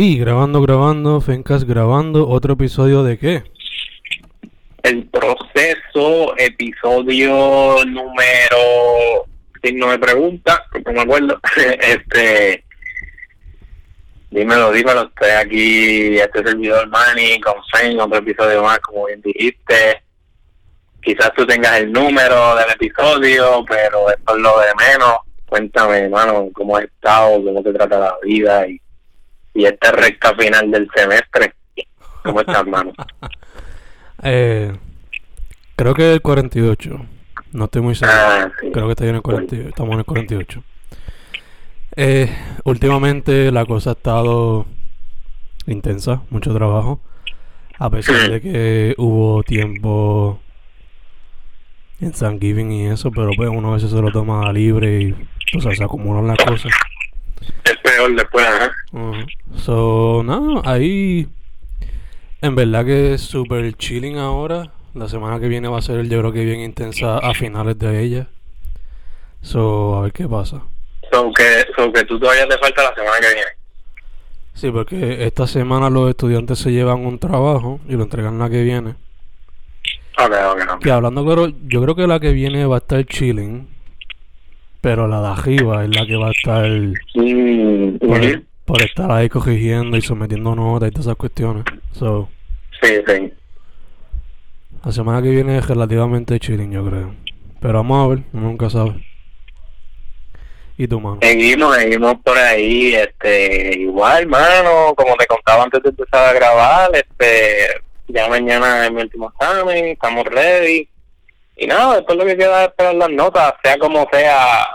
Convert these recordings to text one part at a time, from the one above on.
Y grabando, grabando, Fencas grabando, otro episodio de qué? El proceso, episodio número, si no me pregunta, porque no me acuerdo, este, dímelo, dímelo, estoy aquí, este servidor Manny, con Fen, otro episodio más, como bien dijiste, quizás tú tengas el número del episodio, pero esto es lo de menos, cuéntame, hermano, cómo has estado, cómo te trata la vida y y esta recta final del semestre. ¿Cómo estás, hermano? eh, creo que el 48. No estoy muy seguro. Ah, creo que está en el 48. Estamos en el 48. Eh, últimamente la cosa ha estado intensa, mucho trabajo. A pesar de que hubo tiempo en Thanksgiving y eso, pero pues uno a veces se lo toma libre y se acumulan las cosas es peor después, So, no, ahí. En verdad que es súper chilling ahora. La semana que viene va a ser, yo creo que bien intensa a finales de ella. So, a ver qué pasa. So que, so que tú todavía te falta la semana que viene. Sí, porque esta semana los estudiantes se llevan un trabajo y lo entregan la que viene. Ok, ok, ok. Que hablando claro, yo creo que la que viene va a estar chilling pero la de arriba es la que va a estar mm, por, estar ahí corrigiendo y sometiendo notas y todas esas cuestiones. So, sí, sí. La semana que viene es relativamente chilling, yo creo. Pero vamos a ver, uno nunca sabe. ¿Y tu mano? Seguimos, seguimos por ahí, este, igual, mano, como te contaba antes de empezar a grabar, este, ya mañana es mi último examen, estamos ready y nada, después lo que queda es esperar las notas, sea como sea,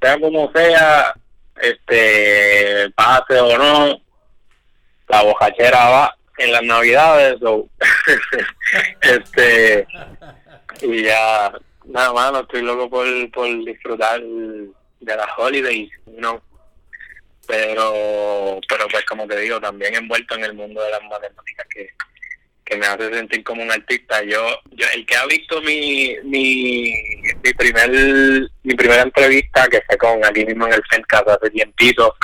sea como sea, este, pase o no, la bojachera va en las navidades, este, y ya, nada más, no estoy loco por, por disfrutar de las holidays, ¿no? Pero, pero pues como te digo, también envuelto en el mundo de las matemáticas que que me hace sentir como un artista. Yo, yo el que ha visto mi, mi, mi primer mi primera entrevista, que fue con aquí mismo en el Fencast hace tiempito,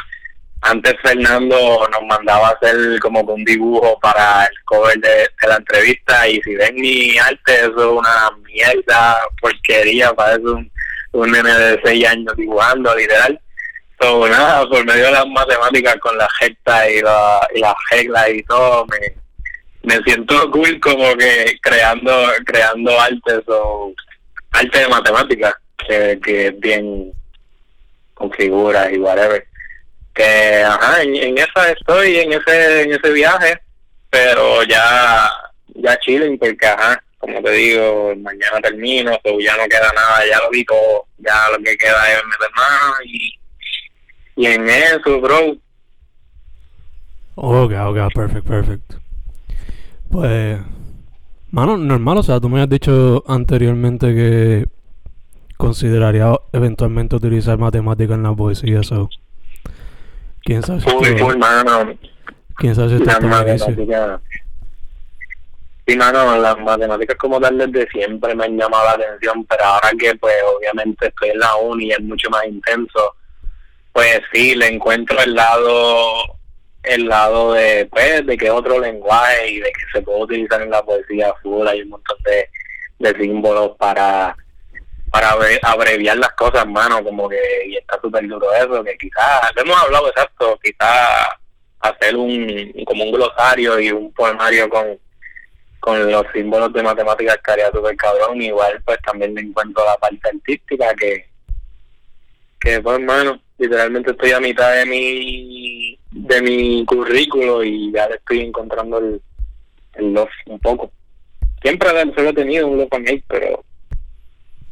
antes Fernando nos mandaba hacer como un dibujo para el cover de, la entrevista y si ven mi arte eso es una mierda, porquería, parece un, un nene de seis años dibujando, literal. So, nada, por medio de las matemáticas con la recta y la, y las reglas y todo, me, me siento cool como que creando creando artes o arte de matemáticas que, que es bien con figuras y whatever. Que ajá en, esa estoy en ese en ese viaje pero ya ya chilling porque ajá como te digo mañana termino o ya no queda nada ya lo vi todo ya lo que queda es meter más y y en eso bro. Ok ok perfect perfect pues, mano, normal, o sea, tú me has dicho anteriormente que consideraría eventualmente utilizar matemáticas en la poesía, eso. ¿Quién sabe si Uy, esto, mano. ¿Quién sabe si esto está Sí, mano, las matemáticas como tal desde siempre me han llamado la atención, pero ahora que pues obviamente estoy en la uni y es mucho más intenso, pues sí, le encuentro el lado el lado de, pues, de que otro lenguaje y de que se puede utilizar en la poesía full, hay un montón de, de símbolos para para abreviar las cosas, mano, como que y está súper duro eso, que quizás, hemos hablado exacto, quizás hacer un como un glosario y un poemario con con los símbolos de matemáticas que haría súper cabrón, igual pues también me encuentro la parte artística que que pues mano, literalmente estoy a mitad de mi de mi currículo y ya le estoy encontrando el, el love un poco. Siempre solo he tenido un love con él, pero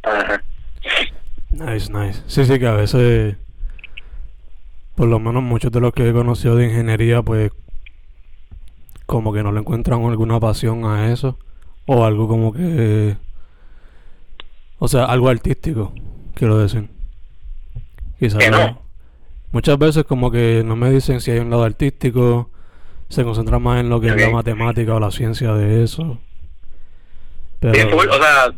ajá. Nice, nice. Sí, sí, que a veces, por lo menos muchos de los que he conocido de ingeniería, pues, como que no le encuentran alguna pasión a eso. O algo como que. O sea, algo artístico, quiero decir. Quizás no. Muchas veces como que no me dicen si hay un lado artístico, se concentran más en lo que es la matemática o la ciencia de eso. Pero... o sea,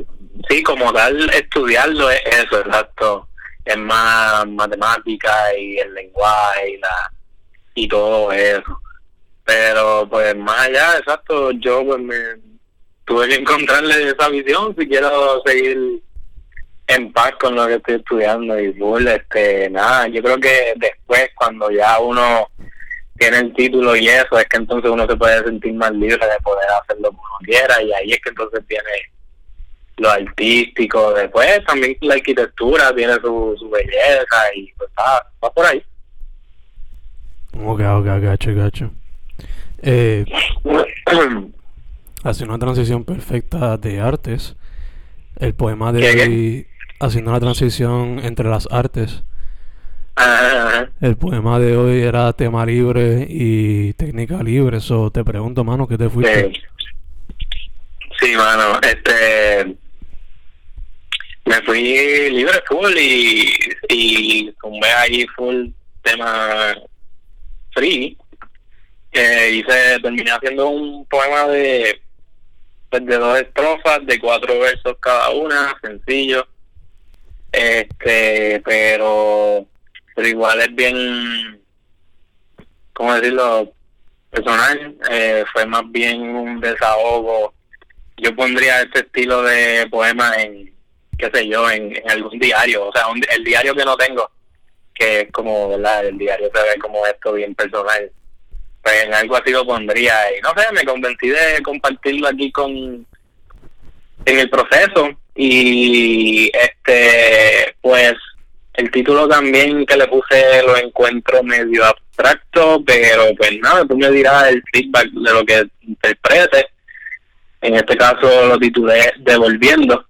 sí, como tal, estudiarlo es eso, exacto. Es más matemática y el lenguaje y, la, y todo eso. Pero pues más allá, exacto, yo pues me tuve que encontrarle esa visión si quiero seguir en paz con lo que estoy estudiando y full, este, nada, yo creo que después cuando ya uno tiene el título y eso, es que entonces uno se puede sentir más libre de poder hacer lo que uno quiera y ahí es que entonces viene lo artístico, después también la arquitectura tiene su, su belleza y pues va, va por ahí. Ok, ok, gacho, gacho. Eh, hace una transición perfecta de artes. El poema de haciendo una transición entre las artes. Ajá. El poema de hoy era tema libre y técnica libre. Eso te pregunto, mano, ¿qué te fuiste? Sí. Sí, mano, este me fui libre full y, y tumbé ahí full tema free. Eh, hice, terminé haciendo un poema de pues, de dos estrofas, de cuatro versos cada una, sencillo. Este, pero, pero igual es bien, ¿cómo decirlo? Personal, eh, fue más bien un desahogo yo pondría este estilo de poema en, qué sé yo, en, algún diario, o sea, un- el diario que no tengo, que es como, ¿verdad? El diario se ve como esto bien personal. Pues en algo así lo pondría y no sé, me convencí de compartirlo aquí con en el proceso y este pues el título también que le puse lo encuentro medio abstracto pero pues nada tú me dirás el feedback de lo que interprete en este caso lo titulé Devolviendo,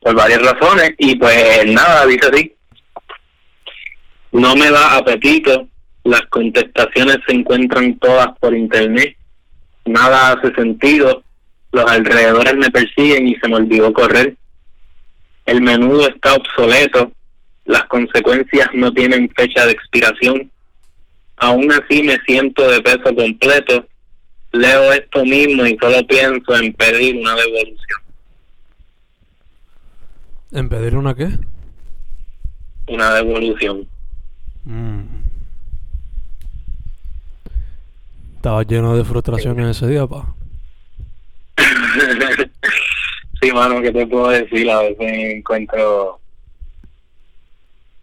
por varias razones, y pues nada, dice así. No me da apetito, las contestaciones se encuentran todas por internet, nada hace sentido, los alrededores me persiguen y se me olvidó correr. El menudo está obsoleto, las consecuencias no tienen fecha de expiración. Aún así me siento de peso completo, leo esto mismo y solo pienso en pedir una devolución. ¿En pedir una qué? Una devolución. Mm. Estaba lleno de frustraciones ese día, pa. sí, mano, ¿qué te puedo decir? A veces encuentro,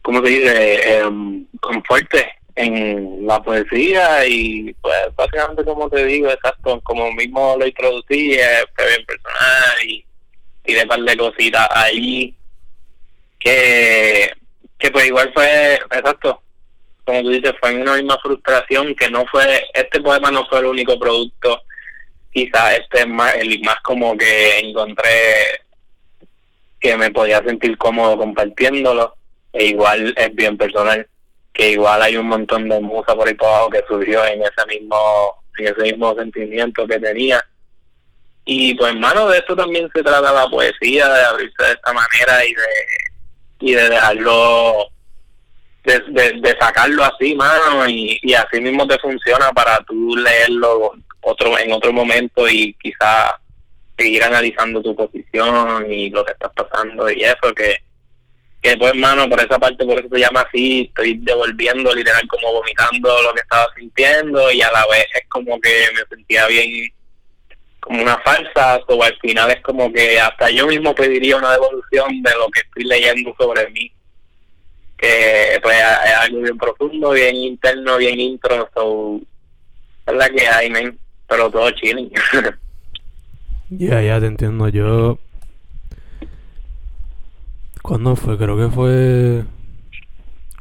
¿cómo se dice? Em, conforte en la poesía y pues básicamente como te digo, exacto, como mismo lo introducí, fue bien personal y tiré un par de cositas ahí que, que pues igual fue, exacto, como tú dices, fue una misma frustración que no fue, este poema no fue el único producto, quizás este es más, el más como que encontré que me podía sentir cómodo compartiéndolo, e igual es bien personal, que igual hay un montón de musa por ahí por abajo que surgió en ese mismo, en ese mismo sentimiento que tenía. Y pues hermano, de esto también se trata la poesía, de abrirse de esta manera y de y de dejarlo de, de, de sacarlo así, mano, y, y así mismo te funciona para tú leerlo otro en otro momento y quizá seguir analizando tu posición y lo que estás pasando y eso que que pues hermano por esa parte por eso se llama así estoy devolviendo literal como vomitando lo que estaba sintiendo y a la vez es como que me sentía bien como una falsa o al final es como que hasta yo mismo pediría una devolución de lo que estoy leyendo sobre mí que pues es algo bien profundo bien interno bien intro so, es la que hay men pero todo chilling Ya, ya te entiendo. Yo. ¿Cuándo fue? Creo que fue.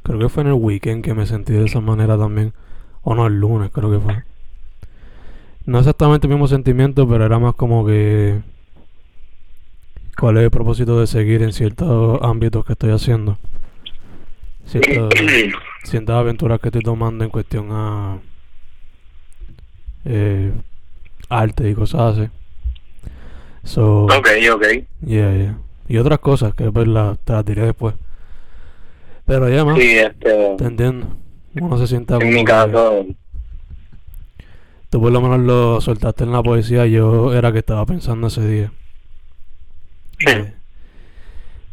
Creo que fue en el weekend que me sentí de esa manera también. O no, el lunes, creo que fue. No exactamente el mismo sentimiento, pero era más como que. ¿Cuál es el propósito de seguir en ciertos ámbitos que estoy haciendo? Ciertas, ciertas aventuras que estoy tomando en cuestión a. Eh, arte y cosas así. So, ok ok yeah, yeah. Y otras cosas que pues la, te las diré después. Pero ya más, sí este te entiendo. Uno se sienta en mi que- caso Tú por lo menos lo soltaste en la poesía, yo era que estaba pensando ese día. Eh,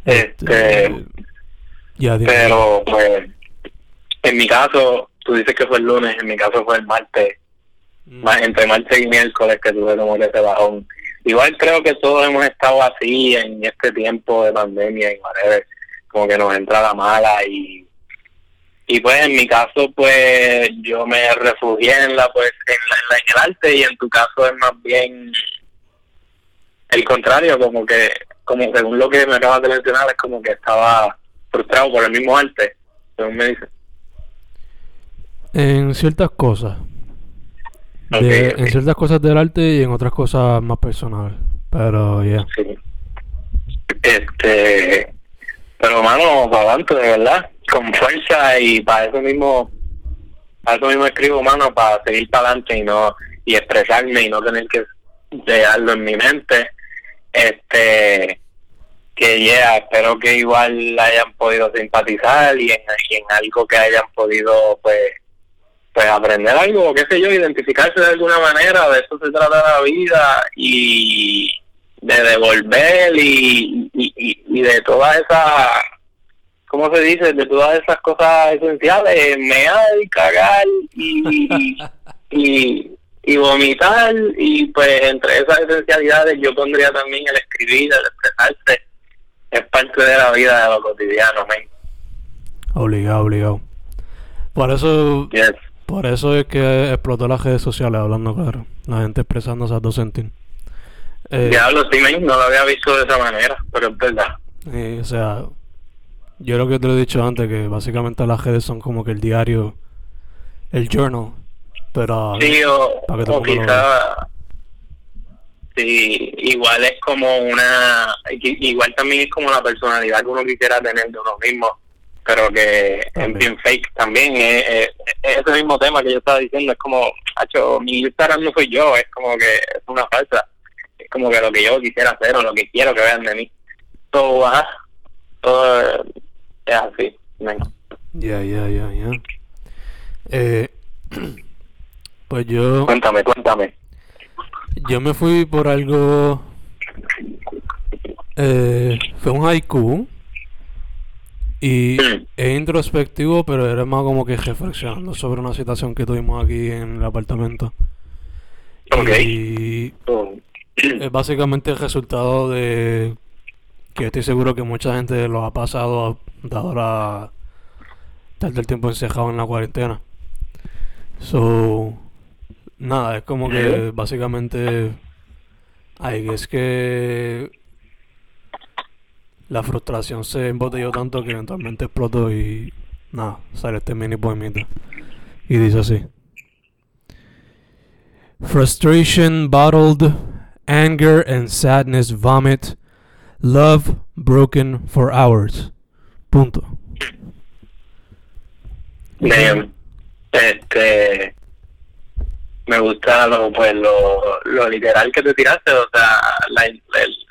Este, ya dime. pero pues en mi caso tú dices que fue el lunes en mi caso fue el martes. Más entre martes y miércoles que tuve como ese bajón. Igual creo que todos hemos estado así en este tiempo de pandemia y whatever, como que nos entra la mala y y pues en mi caso pues yo me refugié en la pues en, la, en el arte y en tu caso es más bien el contrario como que como según lo que me acabas de mencionar es como que estaba frustrado por el mismo arte según me dice en ciertas cosas en ciertas cosas del arte y en otras cosas más personales pero ya sí. este pero mano para adelante de verdad con fuerza y para eso mismo para eso mismo escribo mano para seguir para adelante y no y expresarme y no tener que dejarlo en mi mente. Este que ya espero que igual hayan podido simpatizar y en, en algo que hayan podido pues pues aprender algo qué sé yo identificarse de alguna manera de eso se trata la vida y de devolver y, y, y de toda esa ¿cómo se dice? De todas esas cosas esenciales, mear, cagar y, y, y vomitar y pues entre esas esencialidades yo pondría también el escribir, el expresarse, es parte de la vida de lo cotidiano, man. Obligado, obligado. Por eso, por eso es que explotó las redes sociales, hablando claro, la gente expresando esas dos sentidos. Eh, Diablo, sí, no lo había visto de esa manera, pero es verdad. o sea, yo lo que te lo he dicho antes, que básicamente las redes son como que el diario, el journal, pero... Sí, o, o quizá... Sí, igual es como una... Igual también es como la personalidad que uno quisiera tener de uno mismo, pero que en bien fake también. Es, ese mismo tema que yo estaba diciendo, es como, hacho, mi Instagram no soy yo, es como que es una falsa. Es como que lo que yo quisiera hacer o lo que quiero que vean de mí. Todo, ajá, todo es así. Ya, ya, ya, ya. Eh, pues yo... Cuéntame, cuéntame. Yo me fui por algo... Eh, fue un haiku. Y es introspectivo, pero era más como que reflexionando sobre una situación que tuvimos aquí en el apartamento. Y oh. es básicamente el resultado de que estoy seguro que mucha gente lo ha pasado dado la tal del tiempo encejado en la cuarentena. So, nada, es como que básicamente ay, es que la frustración se embotelló tanto que eventualmente explotó y nada, sale este mini poemita. Y dice así. Frustration bottled, anger and sadness vomit, love broken for hours. Punto. Bien. Este me gusta lo pues lo, lo literal que te tiraste, o sea, la,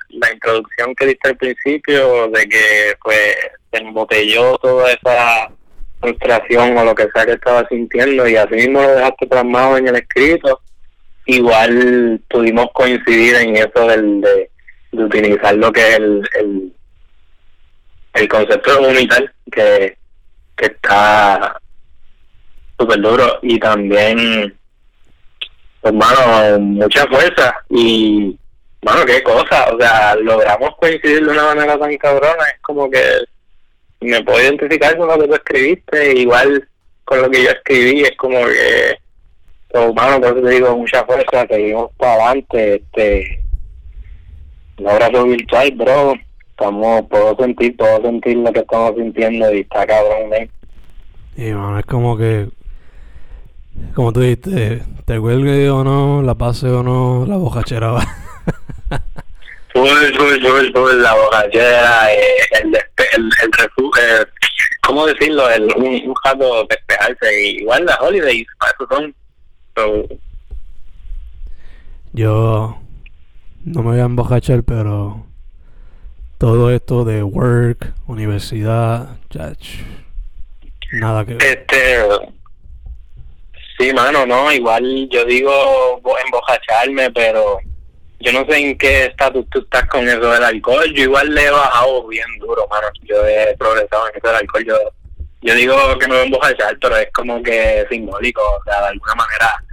la, introducción que diste al principio de que pues se embotelló toda esa frustración o lo que sea que estaba sintiendo y así mismo lo dejaste plasmado en el escrito, igual pudimos coincidir en eso del, de, utilizar lo que es el, el el concepto unital que, que está súper duro y también hermano mucha fuerza y bueno qué cosa o sea logramos coincidir de una manera tan cabrona es como que me puedo identificar con lo que tú escribiste igual con lo que yo escribí es como que hermano por eso te digo mucha fuerza seguimos para adelante este un abrazo virtual bro estamos, puedo sentir, puedo sentir lo que estamos sintiendo y está cabrón, ¿eh? Y bueno, es como que, como tú dijiste, te huelgue o no, la pase o no, la bojachera va. Full, full, full, full, la bojachera, eh, el, el, el refugio, eh, ¿cómo decirlo? El, un, un jato despejarse, igual las holidays, para eso son. Yo no me voy a embojachar, pero todo esto de work, universidad, nada que ver. Este, sí, mano, no, igual yo digo embojacharme, pero yo no sé en qué estatus tú estás con eso del alcohol. Yo igual le he bajado bien duro, mano. Yo he progresado en eso del alcohol. Yo, yo digo que me voy a embojachar, pero es como que simbólico, o sea, de alguna manera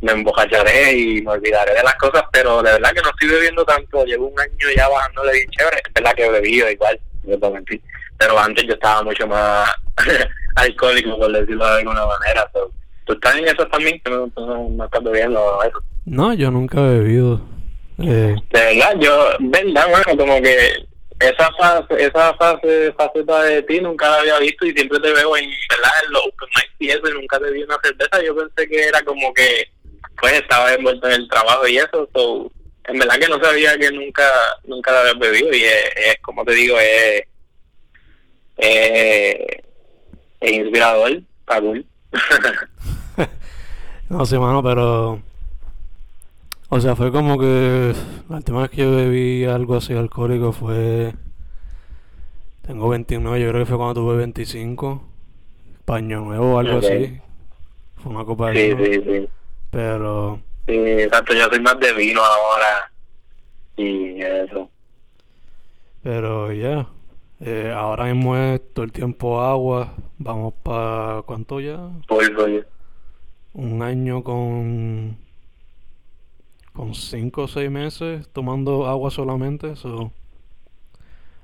me embojacharé y me olvidaré de las cosas, pero de verdad que no estoy bebiendo tanto, llevo un año ya bajándole bien chévere, es verdad que he bebido igual, yo te mentí, pero antes yo estaba mucho más alcohólico, por decirlo de alguna manera, so, ¿tú estás en eso también? ¿Tú no, tú no, no estás bebiendo eso? No, yo nunca he bebido. Eh, De verdad, yo, verdad, bueno, como que esa fase, esa fase, faceta de ti nunca la había visto y siempre te veo en, ¿verdad? En los open mic y eso y nunca te vi una cerveza. Yo pensé que era como que, pues, estaba envuelto en el trabajo y eso. So, en verdad que no sabía que nunca, nunca la habías bebido y es, es, como te digo, es, es, es inspirador, cool. no sé, mano, pero. O sea, fue como que. La última vez que yo bebí algo así alcohólico fue. Tengo 29, yo creo que fue cuando tuve 25. Paño nuevo o algo así. Fue una copa de Sí, vino. sí, sí. Pero. Sí, exacto, yo soy más de vino ahora y eso. Pero ya. Eh, ahora mismo es todo el tiempo agua. Vamos para. ¿Cuánto ya? Polvo, yo. Un año con. Con 5 o 6 meses tomando agua solamente. So,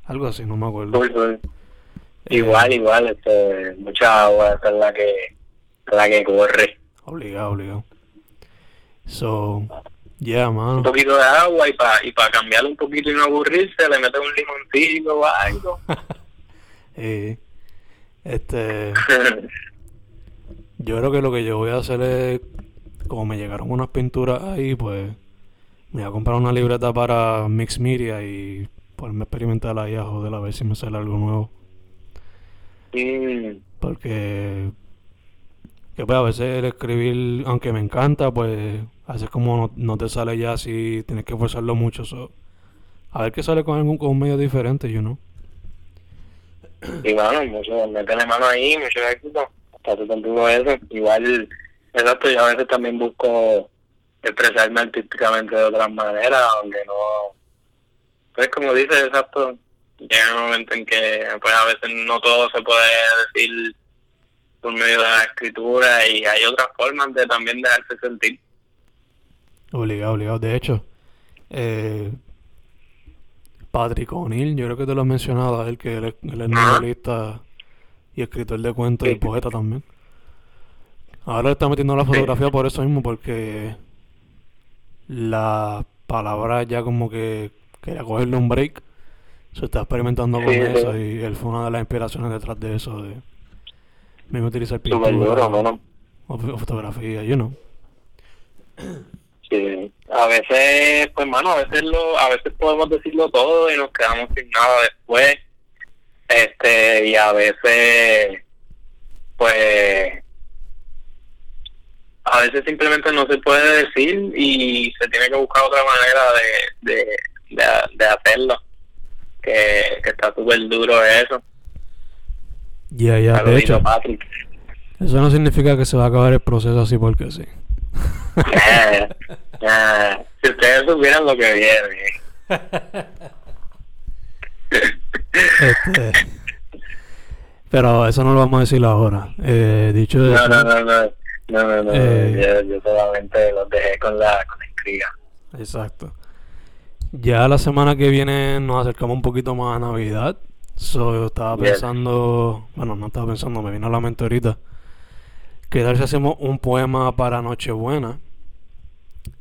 algo así, no me acuerdo. Eh, Igual, igual, este, mucha agua, esa es la que, la que corre. Obligado, obligado. So, yeah, Un mano. poquito de agua y para y pa cambiarlo un poquito y no aburrirse, le metes un limoncito o algo. Eh, este, yo creo que lo que yo voy a hacer es, como me llegaron unas pinturas ahí, pues me voy a comprar una libreta para Mix Media y ponerme a experimentar ahí a joder a ver si me sale algo nuevo. Mm, Porque, que pues a veces el escribir, aunque me encanta, pues a veces como no, no te sale ya si tienes que forzarlo mucho. so, a ver qué sale con algún con un medio diferente, you know. y mano, mucho, métele mano ahí, mucho éxito. Está contigo eso. Igual, exacto, yo a veces también busco expresarme artísticamente de otras maneras, aunque no. Pues como dices, exacto, llega un momento en que pues a veces no todo se puede decir por medio de la escritura y hay otras formas de también dejarse sentir. Obligado, obligado. De hecho, eh, Patrick O'Neill, yo creo que te lo he mencionado a él, que él es, él es Ajá. novelista y escritor de cuentos y poeta también. Ahora le está metiendo la Sí. fotografía por eso mismo, porque la palabra ya como que quería cogerle un break. Se está experimentando con Sí, sí. eso y él fue una de las inspiraciones detrás de eso, de mismo utilizar pintura duro, mano. o, o fotografía, you know. Sí. A veces, pues mano, a veces lo, a veces podemos decirlo todo y nos quedamos sin nada después. Este, y a veces, pues, a veces simplemente no se puede decir y se tiene que buscar otra manera de, de, de, de hacerlo. Que, que está súper duro eso. Ya, ya, de hecho. Patrick. Eso no significa que se va a acabar el proceso así porque sí. Si ustedes supieran lo que viene. Este, pero eso no lo vamos a decir ahora. Eh, dicho eso, no, no, no, no, no, no, Eh. yo, yo solamente los dejé con la, con la intriga. exacto. Ya la semana que viene nos acercamos un poquito más a Navidad. So, yo estaba Bien. pensando, bueno, no estaba pensando, me vino a la mente ahorita. Que tal si hacemos un poema para Nochebuena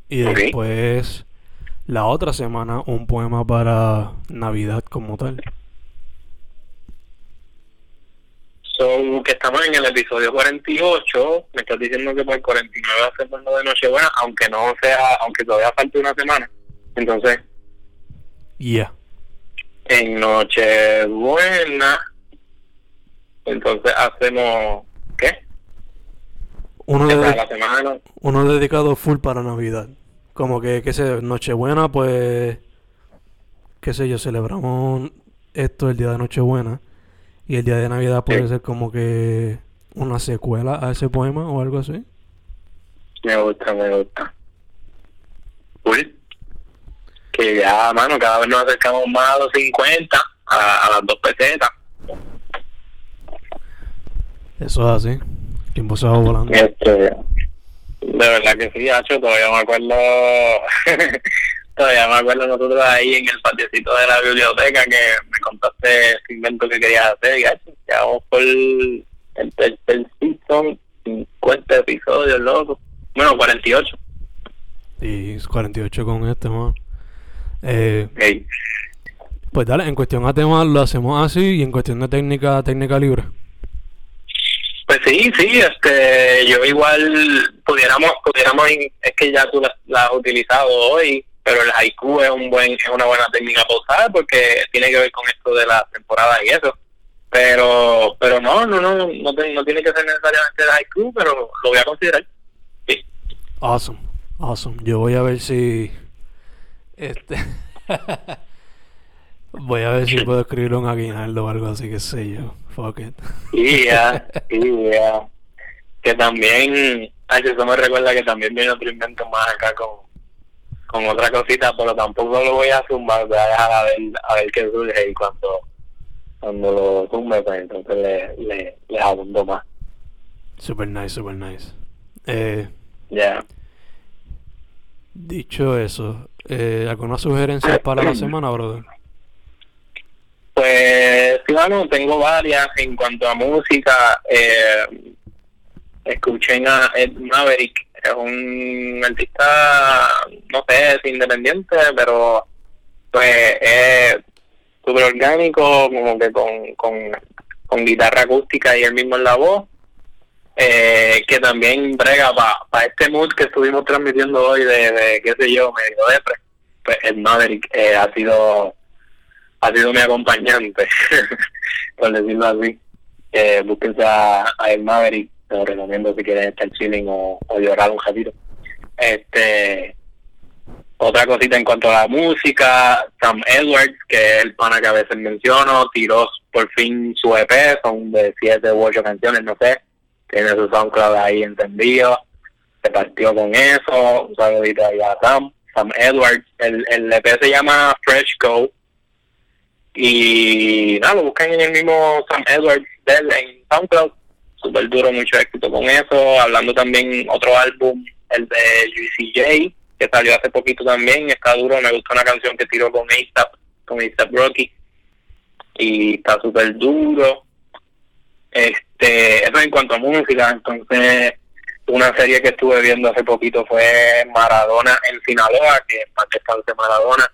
y después la otra semana un poema para Navidad como tal. So, que estamos en el episodio 48, me estás diciendo que por el 49 hacemos lo de Nochebuena, aunque no sea, aunque todavía falte una semana. Entonces, Yeah. en Nochebuena, entonces hacemos, ¿qué? Uno de, la semana, uno dedicado full para Navidad. Como que, qué sé, Nochebuena, pues, qué sé yo, celebramos esto el día de Nochebuena. Y el día de Navidad puede Sí. ser como que una secuela a ese poema o algo así. me gusta, me gusta. Cool. Que ya, mano, cada vez nos acercamos más a los 50, a, a las dos pesetas. Eso es así. El tiempo se va volando. Este, De verdad que sí, Hacho, todavía me acuerdo, todavía me acuerdo nosotros ahí en el patiecito de la biblioteca que me contaste ese invento que querías hacer y ya vamos por el tercer season, 50 episodios, loco. Bueno, 48. Y 48 con este, man. Eh, pues dale, en cuestión a temas lo hacemos así y en cuestión de técnica, técnica libre. Pues sí, sí, este, yo igual pudiéramos, pudiéramos, es que ya tú la, la has utilizado hoy, pero el haiku es un buen, es una buena técnica para usar porque tiene que ver con esto de la temporada y eso. Pero, pero no, no, no, no, te- no tiene que ser necesariamente el haiku, pero lo voy a considerar. Sí. Awesome, awesome. Yo voy a ver si. Este. voy a ver si puedo escribir un aguinaldo o algo así, que sé yo. Fuck it. Y ya, y ya. Que también, ay, eso me recuerda que también viene otro invento más acá con, con otra cosita, pero tampoco lo voy a zumbar, voy a dejar a ver, a ver qué surge y cuando, cuando lo zumbe, pues entonces le, le, les abundo más. Super nice, super nice. Eh, Ya. dicho eso, eh, ¿algunas sugerencias para la semana, brother? Pues, sí, bueno, tengo varias en cuanto a música. Eh, escuchen a Ed Maverick, es un artista, no sé, es independiente, pero pues es súper orgánico, como que con, con, guitarra acústica y él mismo en la voz. Eh, que también brega para este mood que estuvimos transmitiendo hoy de, de qué sé yo, medio depre. Pues Ed Maverick eh, ha sido ha sido mi acompañante, por decirlo así. Eh, búsquense a El Maverick, te lo recomiendo si quieren estar chilling o, llorar un ratito. Este, otra cosita en cuanto a la música, Sam Edwards, que es el pana que a veces menciono, tiró por fin su EP, son de siete u ocho canciones, no sé, tiene su SoundCloud ahí encendido, se partió con eso, un saludito ahí a Sam, Sam Edwards, el, el EP se llama Fresh Go, y nada, lo buscan en el mismo Sam Edwards de él en SoundCloud. Súper duro, mucho éxito con eso. Hablando también otro álbum, el de Juicy J, que salió hace poquito también. Está duro, me gustó una canción que tiró con ASAP, con ASAP Rocky. Y está súper duro. Este, eso en cuanto a música. Entonces, una serie que estuve viendo hace poquito fue Maradona en Sinaloa, que es más descanse Maradona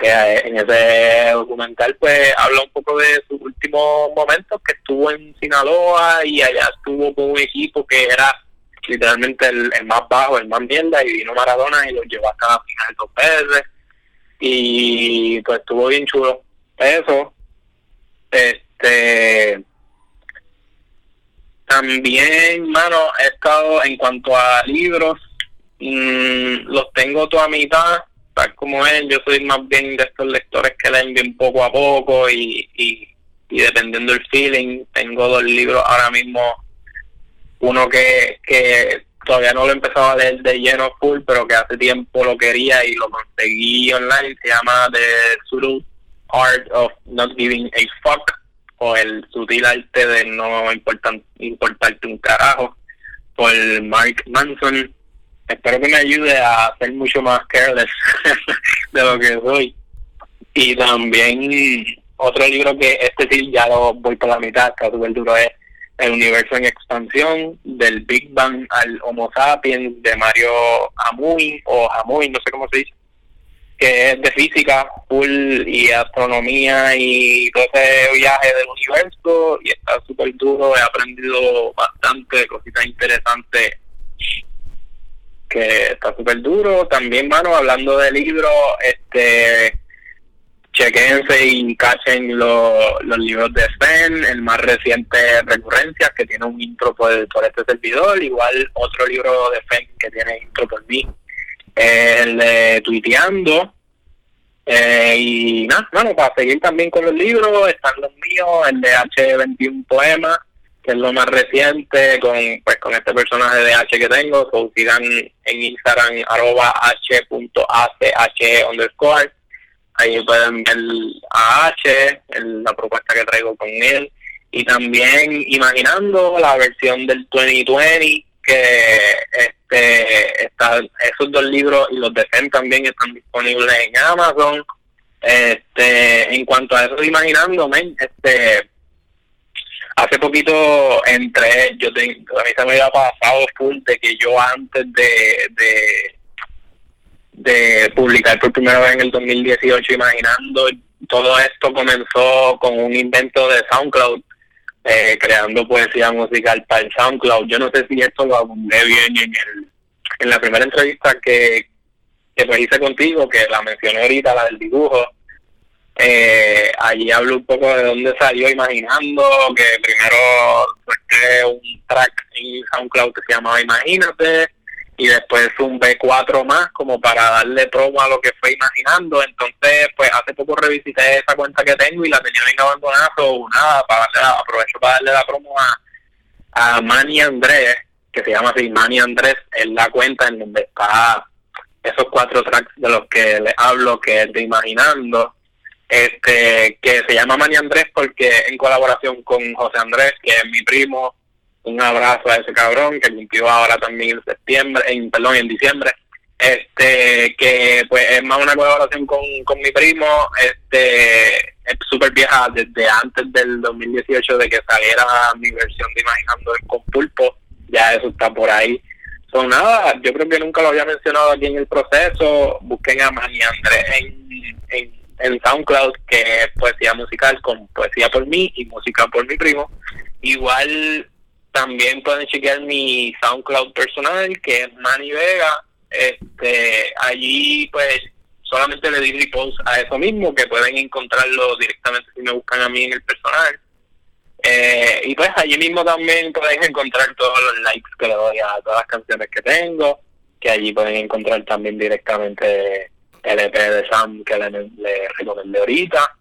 que eh, en ese documental pues habla un poco de sus últimos momentos que estuvo en Sinaloa y allá estuvo con un equipo que era literalmente el, más bajo, el más mierda y vino Maradona y lo llevó hasta la final dos veces. Y pues estuvo bien chulo. Eso este también mano he estado en cuanto a libros mm, los tengo toda mitad como él, yo soy más bien de estos lectores que leen bien poco a poco y, y, y dependiendo del feeling, tengo dos libros ahora mismo, uno que, que todavía no lo he empezado a leer de lleno full, pero que hace tiempo lo quería y lo conseguí online, se llama The Subtle Art of Not Giving a Fuck, o el sutil arte de no importan, importarte un carajo, por Mark Manson espero que me ayude a ser mucho más careless de lo que soy. Y también otro libro que este sí ya lo voy por la mitad, está súper duro, es El universo en expansión, del Big Bang al Homo sapiens, de Mario Amuy, o Amuy, no sé cómo se dice, que es de física, full y astronomía y todo ese viaje del universo, y está súper duro, he aprendido bastante cositas interesantes que está súper duro. También, mano, hablando de libros, este, chequense y cachen los, los libros de Sven, el más reciente Recurrencias, que tiene un intro por, por este servidor, igual otro libro de Sven que tiene intro por mí, el de Tuiteando. Eh, y nada, bueno, para seguir también con los libros, están los míos, el de H21 Poemas, es lo más reciente con pues con este personaje de H que tengo, so, sigan en Instagram arroba h.ach underscore, ahí pueden ver a H, la propuesta que traigo con él, y también imaginando la versión del 2020 que este está, esos dos libros y los de Zen también están disponibles en Amazon. Este, en cuanto a eso imaginando, este hace poquito entré, yo te, a mí se me había pasado full de que yo antes de, de, publicar por primera vez en el 2018 imaginando todo esto comenzó con un invento de SoundCloud eh, creando poesía musical para el SoundCloud. Yo no sé si esto lo abundé bien en el en la primera entrevista que, que hice contigo, que la mencioné ahorita, la del dibujo. Eh, allí hablo un poco de dónde salió Imaginando, que primero fue un track en SoundCloud que se llamaba Imagínate, y después un B4 más como para darle promo a lo que fue imaginando. Entonces, pues hace poco revisité esa cuenta que tengo y la tenía bien abandonada, o nada, para darle aprovecho para darle la promo a, a Manny Andrés, que se llama así Manny Andrés, es la cuenta en donde está esos cuatro tracks de los que les hablo, que es de Imaginando, este que se llama Manny Andrés porque en colaboración con José Andrés, que es mi primo, un abrazo a ese cabrón que cumplió ahora también en septiembre, en perdón, en diciembre. Este, que pues es más una colaboración con, con mi primo, este, es súper vieja desde antes del 2018 de que saliera mi versión de Imaginando con Pulpo, ya eso está por ahí. Son nada, yo creo que nunca lo había mencionado aquí en el proceso, busquen a Manny Andrés en, en, en SoundCloud, que es poesía musical con poesía por mí y música por mi primo. Igual también pueden chequear mi SoundCloud personal, que es Manny Vega. Este, allí pues solamente le di repost a eso mismo, que pueden encontrarlo directamente si me buscan a mí en el personal. Eh, y pues allí mismo también pueden encontrar todos los likes que le doy a todas las canciones que tengo, que allí pueden encontrar también directamente el EP de Sam que le, le recomendé ahorita.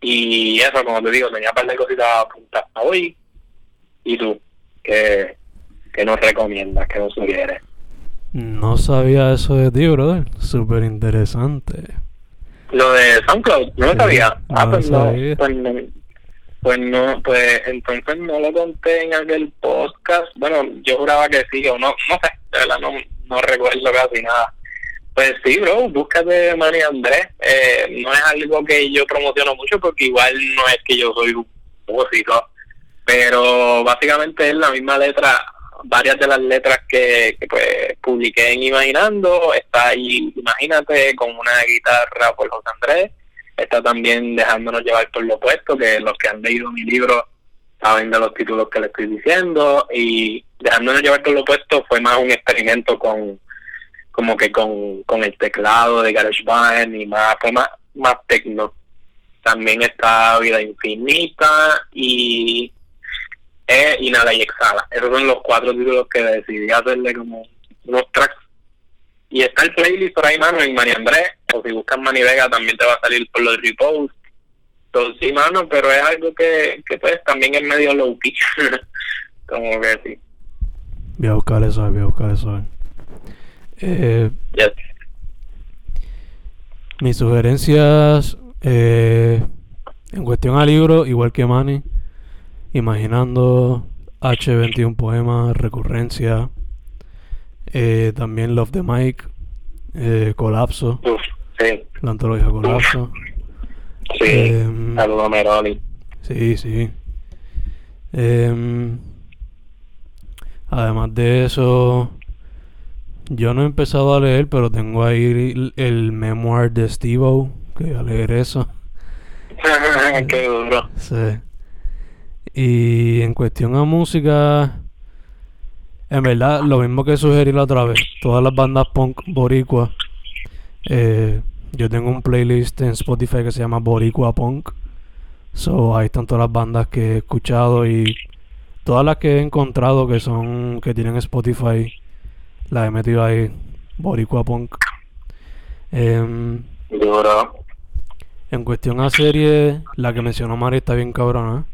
Y eso, como te digo, tenía un par de cositas apuntadas hoy. ¿Y tú? que, que nos recomiendas, que nos sugieres. No sabía eso de ti, brother. Súper interesante. Lo de SoundCloud, no lo sabía. ah, pues no, pues no, pues no, pues entonces no lo conté en aquel podcast. Bueno, yo juraba que sí, o no, no sé, de verdad no, no recuerdo casi nada. Pues sí, bro, búscate Manny Andrés. Eh, no es algo que yo promociono mucho porque igual no es que yo soy un músico pero básicamente es la misma letra, varias de las letras que, pues publiqué en Imaginando, está ahí, imagínate, con una guitarra por José Andrés, está también dejándonos llevar por lo opuesto, que los que han leído mi libro saben de los títulos que le estoy diciendo, y dejándonos llevar por lo opuesto fue más un experimento con como que con, con el teclado de GarageBand y más, fue más, más tecno. También está Vida Infinita y e Inhala y Exhala. Esos son los cuatro títulos que decidí hacerle como unos tracks. Y está el playlist por ahí, mano, en Mani Andrés, o si buscas Mani Vega también te va a salir por los reposts. Entonces, sí, mano, pero es algo que, que pues también es medio low key. como que sí. Voy a buscar eso, voy a buscar eso. Eh, yes. Mis sugerencias eh, en cuestión a libro, igual que Manny Imaginando H21 Poemas, Recurrencia, eh, también Love the Mike, eh, Colapso, Uf, sí. la antología Colapso. Sí, Em, saludo a Meroli. Sí, sí. Em, además de eso, yo no he empezado a leer, pero tengo ahí el, el memoir de Steve-O, que voy a leer eso. Qué duro. Sí. Y en cuestión a música, en verdad, lo mismo que sugerí la otra vez, todas las bandas punk boricua. eh, yo tengo un playlist en Spotify que se llama Boricua Punk. So, ahí están todas las bandas que he escuchado y todas las que he encontrado que son que tienen Spotify las he metido ahí Boricua Punk. Duro. en cuestión a serie, la que mencionó Mari está bien cabrona.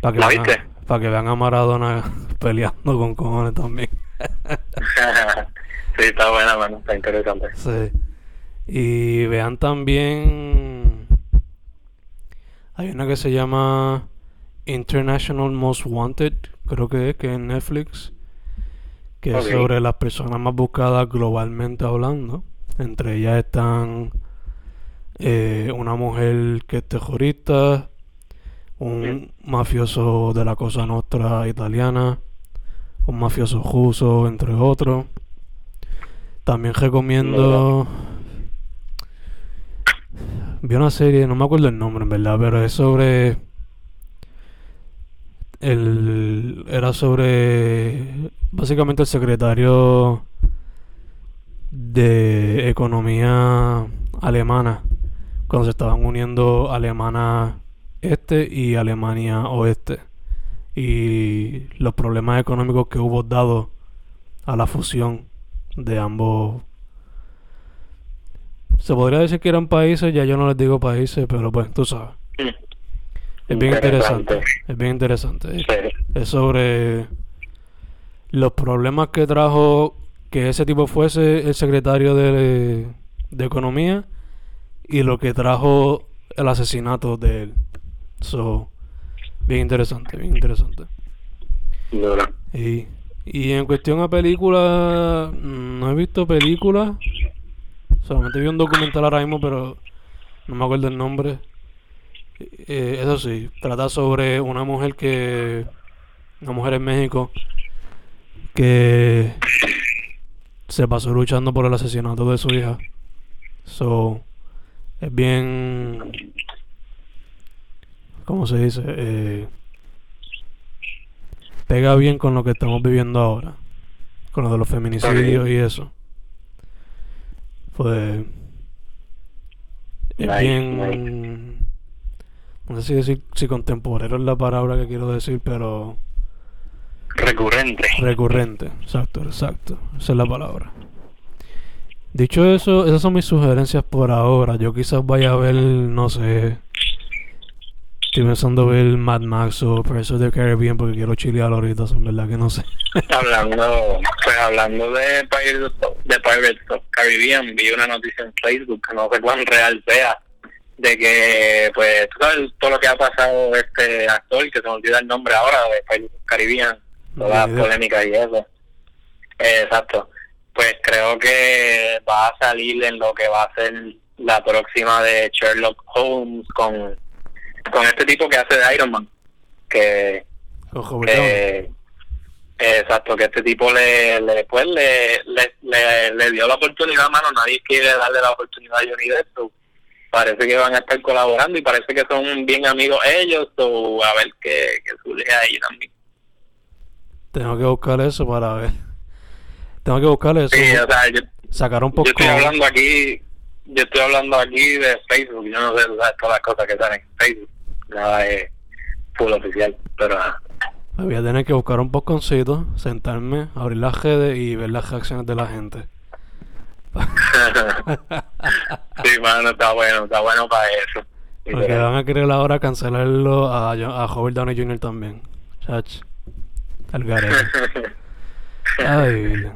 Para que, ¿La vean viste? a- pa' que vean a Maradona peleando con cojones también. sí, está buena, mano. Está interesante. Sí. Y vean también. Hay una que se llama International Most Wanted, creo que es, que es en Netflix. Que es sobre las personas más buscadas globalmente hablando. Entre ellas están eh, una mujer que es terrorista, un mafioso de la Cosa Nostra italiana, un mafioso ruso, entre otros. También recomiendo. Vi una serie, no me acuerdo el nombre en verdad, pero es sobre. El, era sobre. Básicamente el secretario de Economía alemana. Cuando se estaban uniendo Alemana Este y Alemania Oeste. Y los problemas económicos que hubo dado a la fusión de ambos. Se podría decir que eran países, ya yo no les digo países, pero pues tú sabes. Es bien interesante. Es bien interesante. Es sobre los problemas que trajo que ese tipo fuese el secretario de, de Economía y lo que trajo el asesinato de él. So, bien interesante, bien interesante. Y y en cuestión a películas, mm, no he visto películas. Solamente vi un documental ahora mismo, pero no me acuerdo el nombre. Eh, eso sí, trata sobre una mujer que. Una mujer en México que se pasó luchando por el asesinato de su hija. So, es bien. ¿Cómo se dice? Eh, pega bien con lo que estamos viviendo ahora. Con lo de los feminicidios y eso. Pues. Es bien. No sé si decir si contemporáneo es la palabra que quiero decir, pero. Recurrente. Recurrente, exacto, exacto. Esa es la palabra. Dicho eso, esas son mis sugerencias por ahora. Yo quizás vaya a ver, no sé, Estoy pensando ver Mad Max o Pirates of the Caribbean porque quiero chilear ahorita, en verdad que no sé. hablando, pues hablando de Pirates, de Pirates of Caribbean, vi una noticia en Facebook que no sé cuán real sea, de que, pues, sabes todo lo que ha pasado este actor, que se me olvida el nombre ahora, de Pirates of Caribbean, todas las polémicas y eso. exacto. Pues creo que va a salir en lo que va a ser la próxima de Sherlock Holmes con con este tipo que hace de Iron Man. Que. exacto, que este tipo le, le, pues, le, le, le, dio la oportunidad, mano. Nadie quiere darle la oportunidad a Johnny Depp. parece que van a estar colaborando y parece que son bien amigos ellos. o a ver qué, qué surge ahí también. Tengo que buscar eso para ver. Tengo que buscar eso. Sí, o sea, yo, sacar un poco. Yo estoy hablando aquí yo estoy hablando aquí de Facebook, yo no sé todas las cosas que salen en Facebook, nada es full oficial, pero Voy a tener que buscar un poconcito, sentarme, abrir las redes y ver las reacciones de la gente. sí, mano, está bueno, está bueno para eso. Porque van a querer ahora cancelarlo a, a Robert Downey Jr. también. Chach. El garete. Ay,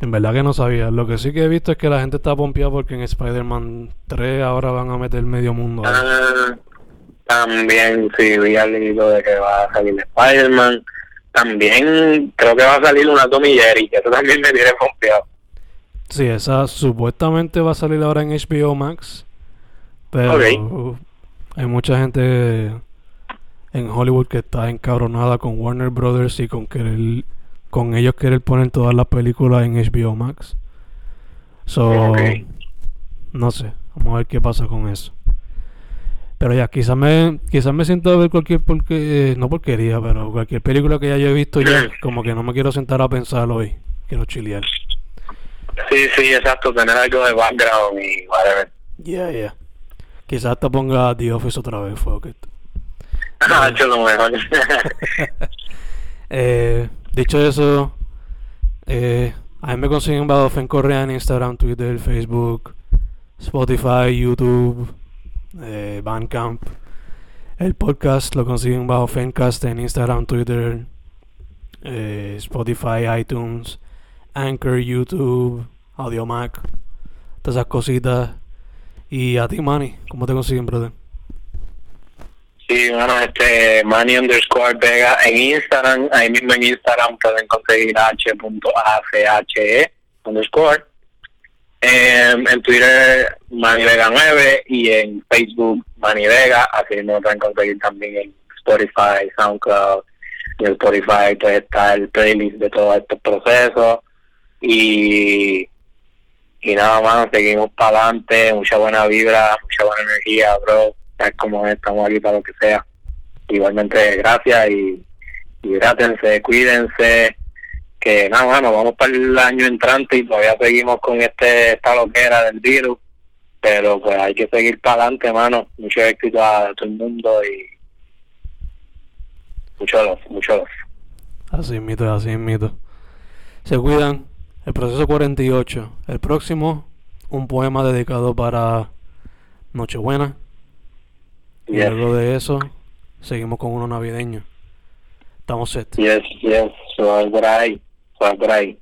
en verdad que no sabía. Lo que sí que he visto es que la gente está pompeada porque en Spider-Man 3 ahora van a meter medio mundo. Ah, también, sí, vi al de que va a salir Spider-Man. También creo que va a salir una Tommy Jerry, que eso también me tiene pompeado. Sí, esa supuestamente va a salir ahora en HBO Max. Pero hay mucha gente en Hollywood que está encabronada con Warner Brothers y con que el con ellos querer poner todas las películas en HBO Max. So, no sé, vamos a ver qué pasa con eso. Pero ya, quizás me, quizás me siento a ver cualquier porque, no porquería, pero cualquier película que ya yo he visto ya, como que no me quiero sentar a pensar hoy, quiero chilear. Sí, sí, exacto, tener algo de background y whatever. Yeah, yeah. Quizás te ponga The Office otra vez, fue okay. Ah, lo mejor. eh, Dicho eso, eh, a mí me consiguen bajo Fen Correa en Instagram, Twitter, Facebook, Spotify, YouTube, eh, Bandcamp. El podcast lo consiguen bajo Fencast en Instagram, Twitter, eh, Spotify, iTunes, Anchor, YouTube, AudioMac, todas esas cositas. Y a ti, Manny, ¿cómo te consiguen, brother? Sí, bueno, este, Manny underscore Vega en Instagram, ahí mismo en Instagram pueden conseguir h.ache underscore. En, en Twitter, Manny Vega 9 y en Facebook, Manny Vega, así mismo pueden conseguir también en Spotify, SoundCloud y en Spotify pues está el playlist de todos estos procesos. Y y nada más, seguimos para adelante, mucha buena vibra, mucha buena energía, bro, es como estamos aquí para lo que sea. Igualmente, gracias y, grátense, cuídense, que nada, bueno, vamos para el año entrante y todavía seguimos con este esta loquera del virus, pero pues hay que seguir para adelante, mano, mucho éxito a todo el mundo y mucho love, mucho love. Así mito, así mito. Se cuidan. El proceso 48. El próximo, un poema dedicado para Nochebuena. Y Yes. luego de eso, seguimos con uno navideño. Estamos set. Yes, yes, suave por ahí, suave por ahí.